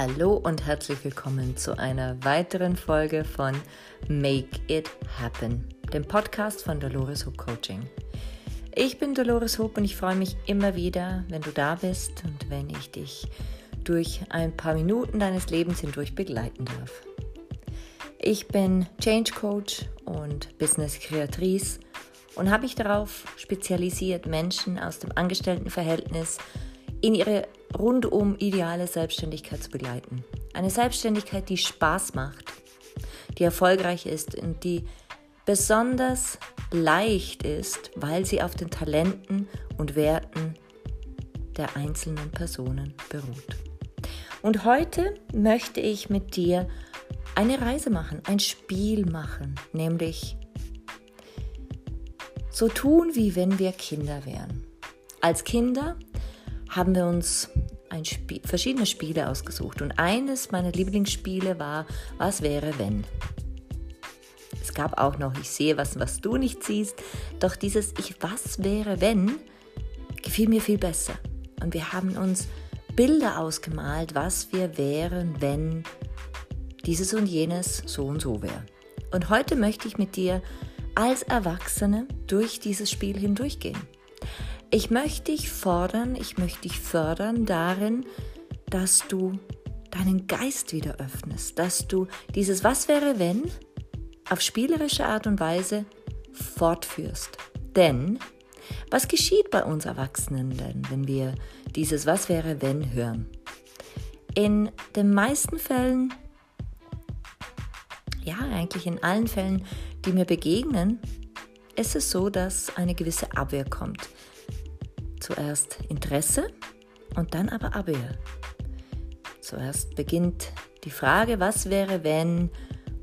Hallo und herzlich willkommen zu einer weiteren Folge von Make It Happen, dem Podcast von Dolores Hook Coaching. Ich bin Dolores Hook und ich freue mich immer wieder, wenn du da bist und wenn ich dich durch ein paar Minuten deines Lebens hindurch begleiten darf. Ich bin Change Coach und Business Kreatrice und habe mich darauf spezialisiert, Menschen aus dem Angestelltenverhältnis in ihre rundum ideale Selbstständigkeit zu begleiten. Eine Selbstständigkeit, die Spaß macht, die erfolgreich ist und die besonders leicht ist, weil sie auf den Talenten und Werten der einzelnen Personen beruht. Und heute möchte ich mit dir eine Reise machen, ein Spiel machen, nämlich so tun, wie wenn wir Kinder wären. Als Kinder haben wir uns Spiel, verschiedene Spiele ausgesucht und eines meiner Lieblingsspiele war Was wäre wenn? Es gab auch noch Ich sehe was, was du nicht siehst, doch dieses Ich was wäre wenn gefiel mir viel besser. Und wir haben uns Bilder ausgemalt, was wir wären, wenn dieses und jenes so und so wäre. Und heute möchte ich mit dir als Erwachsene durch dieses Spiel hindurchgehen. Ich möchte dich fordern, ich möchte dich fördern darin, dass du deinen Geist wieder öffnest, dass du dieses Was wäre wenn auf spielerische Art und Weise fortführst. Denn was geschieht bei uns Erwachsenen denn, wenn wir dieses Was wäre wenn hören? In den meisten Fällen, ja eigentlich in allen Fällen, die mir begegnen, ist es so, dass eine gewisse Abwehr kommt. Zuerst Interesse und dann aber Abwehr. Zuerst beginnt die Frage, was wäre, wenn...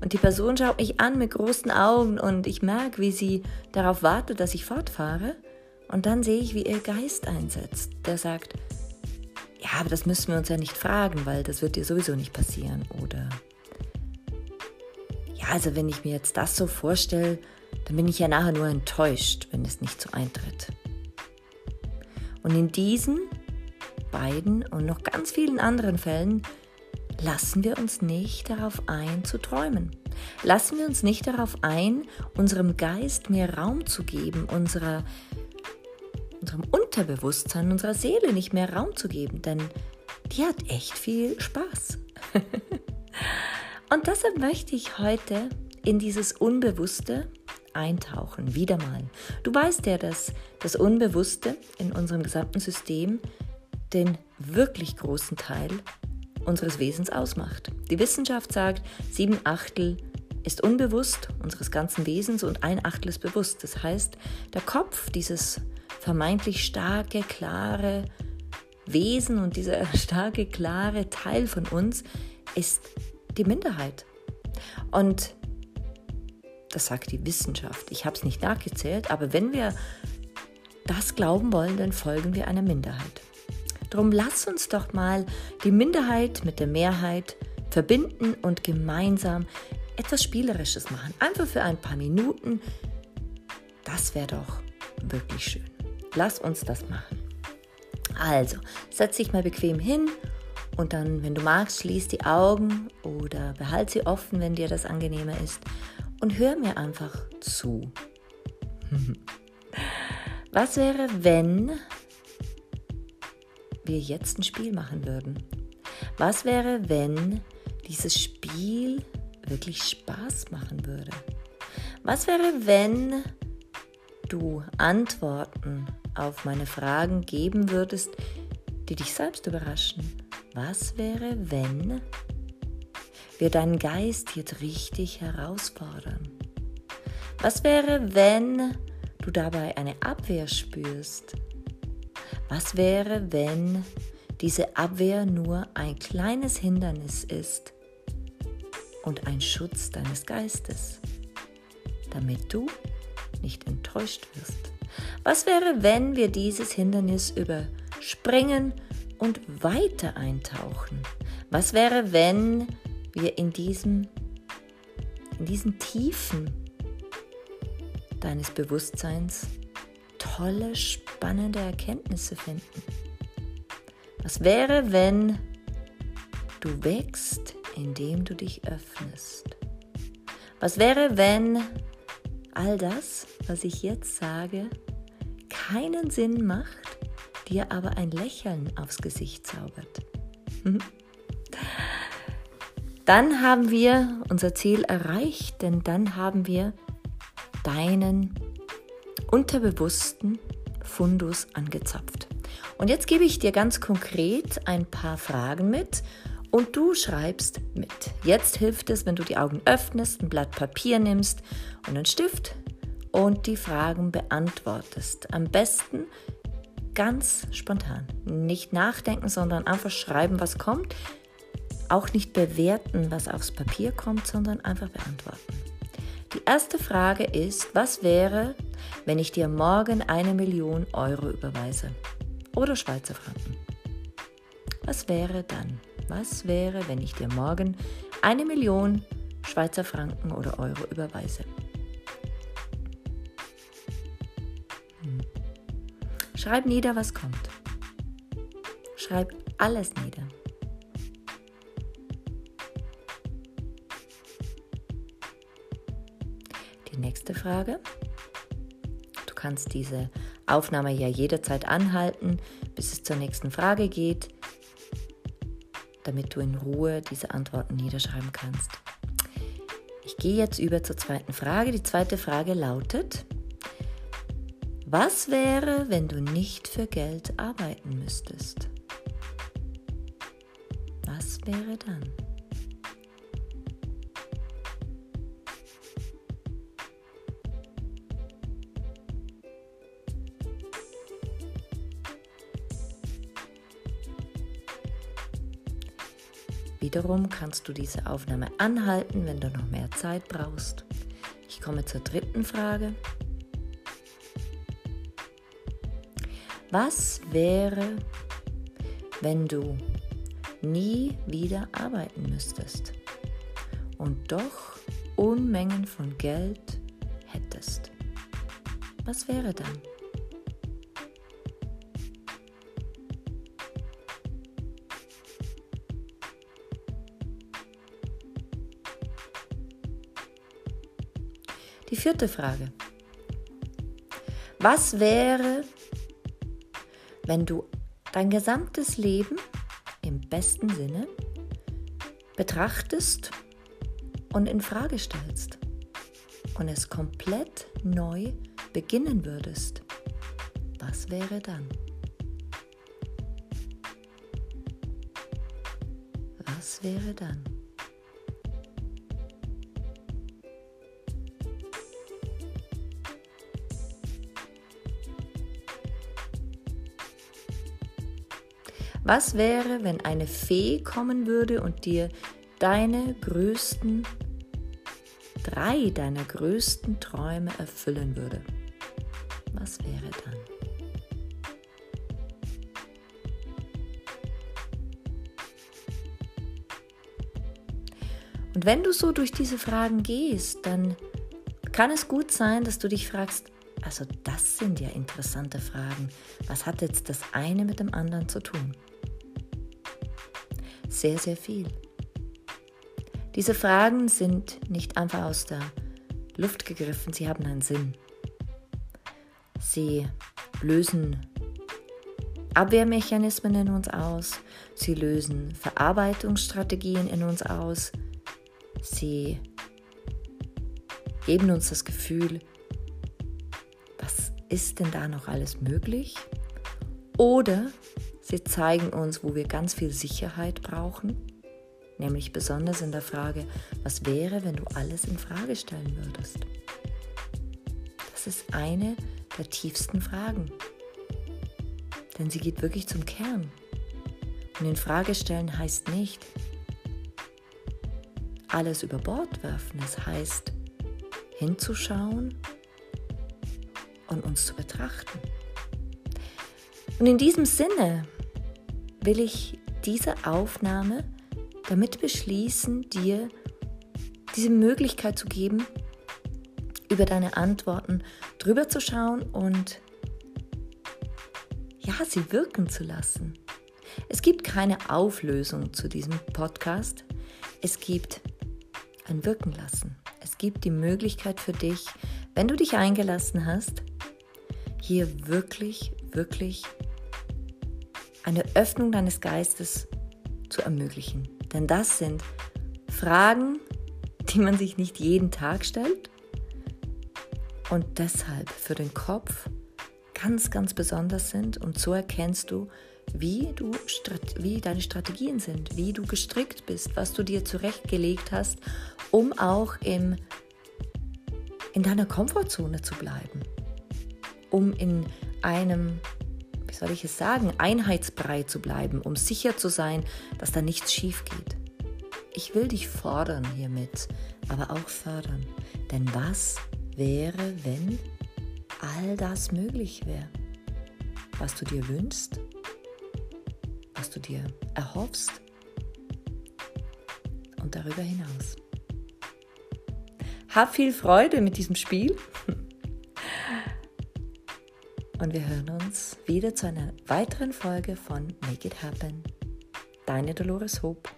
Und die Person schaut mich an mit großen Augen und ich merke, wie sie darauf wartet, dass ich fortfahre. Und dann sehe ich, wie ihr Geist einsetzt. Der sagt, ja, aber das müssen wir uns ja nicht fragen, weil das wird dir sowieso nicht passieren. Oder, ja, also wenn ich mir jetzt das so vorstelle, dann bin ich ja nachher nur enttäuscht, wenn es nicht so eintritt. Und in diesen beiden und noch ganz vielen anderen Fällen lassen wir uns nicht darauf ein zu träumen. Lassen wir uns nicht darauf ein, unserem Geist mehr Raum zu geben, unserer, unserem Unterbewusstsein, unserer Seele nicht mehr Raum zu geben, denn die hat echt viel Spaß. und deshalb möchte ich heute in dieses Unbewusste eintauchen, wieder mal. Du weißt ja, dass das Unbewusste in unserem gesamten System den wirklich großen Teil unseres Wesens ausmacht. Die Wissenschaft sagt, sieben Achtel ist unbewusst unseres ganzen Wesens und ein Achtel ist bewusst. Das heißt, der Kopf, dieses vermeintlich starke, klare Wesen und dieser starke, klare Teil von uns ist die Minderheit. Und das sagt die Wissenschaft. Ich habe es nicht nachgezählt, aber wenn wir das glauben wollen, dann folgen wir einer Minderheit. Drum lass uns doch mal die Minderheit mit der Mehrheit verbinden und gemeinsam etwas Spielerisches machen. Einfach für ein paar Minuten. Das wäre doch wirklich schön. Lass uns das machen. Also, setz dich mal bequem hin und dann, wenn du magst, schließ die Augen oder behalte sie offen, wenn dir das angenehmer ist und hör mir einfach zu. Was wäre, wenn wir jetzt ein Spiel machen würden? Was wäre, wenn dieses Spiel wirklich Spaß machen würde? Was wäre, wenn du Antworten auf meine Fragen geben würdest, die dich selbst überraschen? Was wäre, wenn wir deinen Geist jetzt richtig herausfordern. Was wäre, wenn du dabei eine Abwehr spürst? Was wäre, wenn diese Abwehr nur ein kleines Hindernis ist und ein Schutz deines Geistes, damit du nicht enttäuscht wirst? Was wäre, wenn wir dieses Hindernis überspringen und weiter eintauchen? Was wäre, wenn wir in, diesem, in diesen Tiefen deines Bewusstseins tolle, spannende Erkenntnisse finden. Was wäre, wenn Du wächst, indem du dich öffnest. Was wäre, wenn all das, was ich jetzt sage, keinen Sinn macht, dir aber ein Lächeln aufs Gesicht zaubert? Dann haben wir unser Ziel erreicht, denn dann haben wir deinen unterbewussten Fundus angezapft. Und jetzt gebe ich dir ganz konkret ein paar Fragen mit und du schreibst mit. Jetzt hilft es, wenn du die Augen öffnest, ein Blatt Papier nimmst und einen Stift und die Fragen beantwortest. Am besten ganz spontan. Nicht nachdenken, sondern einfach schreiben, was kommt. Auch nicht bewerten, was aufs Papier kommt, sondern einfach beantworten. Die erste Frage ist, was wäre, wenn ich dir morgen eine Million Euro überweise? Oder Schweizer Franken? Was wäre dann? Was wäre, wenn ich dir morgen eine Million Schweizer Franken oder Euro überweise? Hm. Schreib nieder, was kommt. Schreib alles nieder. Die nächste Frage. Du kannst diese Aufnahme ja jederzeit anhalten, bis es zur nächsten Frage geht damit du in Ruhe diese Antworten niederschreiben kannst. Ich gehe jetzt über zur zweiten Frage. Die zweite Frage lautet, was wäre, wenn du nicht für Geld arbeiten müsstest? Was wäre dann? Wiederum kannst du diese Aufnahme anhalten, wenn du noch mehr Zeit brauchst. Ich komme zur dritten Frage. Was wäre, wenn du nie wieder arbeiten müsstest und doch Unmengen von Geld hättest? Was wäre dann? Die vierte Frage. Was wäre, wenn du dein gesamtes Leben im besten Sinne betrachtest und in Frage stellst und es komplett neu beginnen würdest? Was wäre dann? Was wäre dann? Was wäre, wenn eine Fee kommen würde und dir deine größten, drei deiner größten Träume erfüllen würde? Was wäre dann? Und wenn du so durch diese Fragen gehst, dann kann es gut sein, dass du dich fragst, also das sind ja interessante Fragen. Was hat jetzt das eine mit dem anderen zu tun? Sehr, sehr viel. Diese Fragen sind nicht einfach aus der Luft gegriffen, sie haben einen Sinn. Sie lösen Abwehrmechanismen in uns aus, sie lösen Verarbeitungsstrategien in uns aus, sie geben uns das Gefühl, was ist denn da noch alles möglich? Oder Sie zeigen uns, wo wir ganz viel Sicherheit brauchen, nämlich besonders in der Frage, was wäre, wenn du alles in Frage stellen würdest? Das ist eine der tiefsten Fragen, denn sie geht wirklich zum Kern. Und in Frage stellen heißt nicht alles über Bord werfen, es heißt hinzuschauen und uns zu betrachten. Und in diesem Sinne will ich diese Aufnahme damit beschließen, dir diese Möglichkeit zu geben, über deine Antworten drüber zu schauen und ja, sie wirken zu lassen. Es gibt keine Auflösung zu diesem Podcast. Es gibt ein Wirken lassen. Es gibt die Möglichkeit für dich, wenn du dich eingelassen hast, hier wirklich, wirklich eine Öffnung deines Geistes zu ermöglichen. Denn das sind Fragen, die man sich nicht jeden Tag stellt und deshalb für den Kopf ganz, ganz besonders sind. Und so erkennst du, wie, du, wie deine Strategien sind, wie du gestrickt bist, was du dir zurechtgelegt hast, um auch im, in deiner Komfortzone zu bleiben, um in einem, wie soll ich es sagen, Einheitsbrei zu bleiben, um sicher zu sein, dass da nichts schief geht. Ich will dich fordern hiermit, aber auch fördern. Denn was wäre, wenn all das möglich wäre? Was du dir wünschst, was du dir erhoffst und darüber hinaus. Hab viel Freude mit diesem Spiel und wir hören uns wieder zu einer weiteren Folge von Make It Happen. Deine Dolores Hope.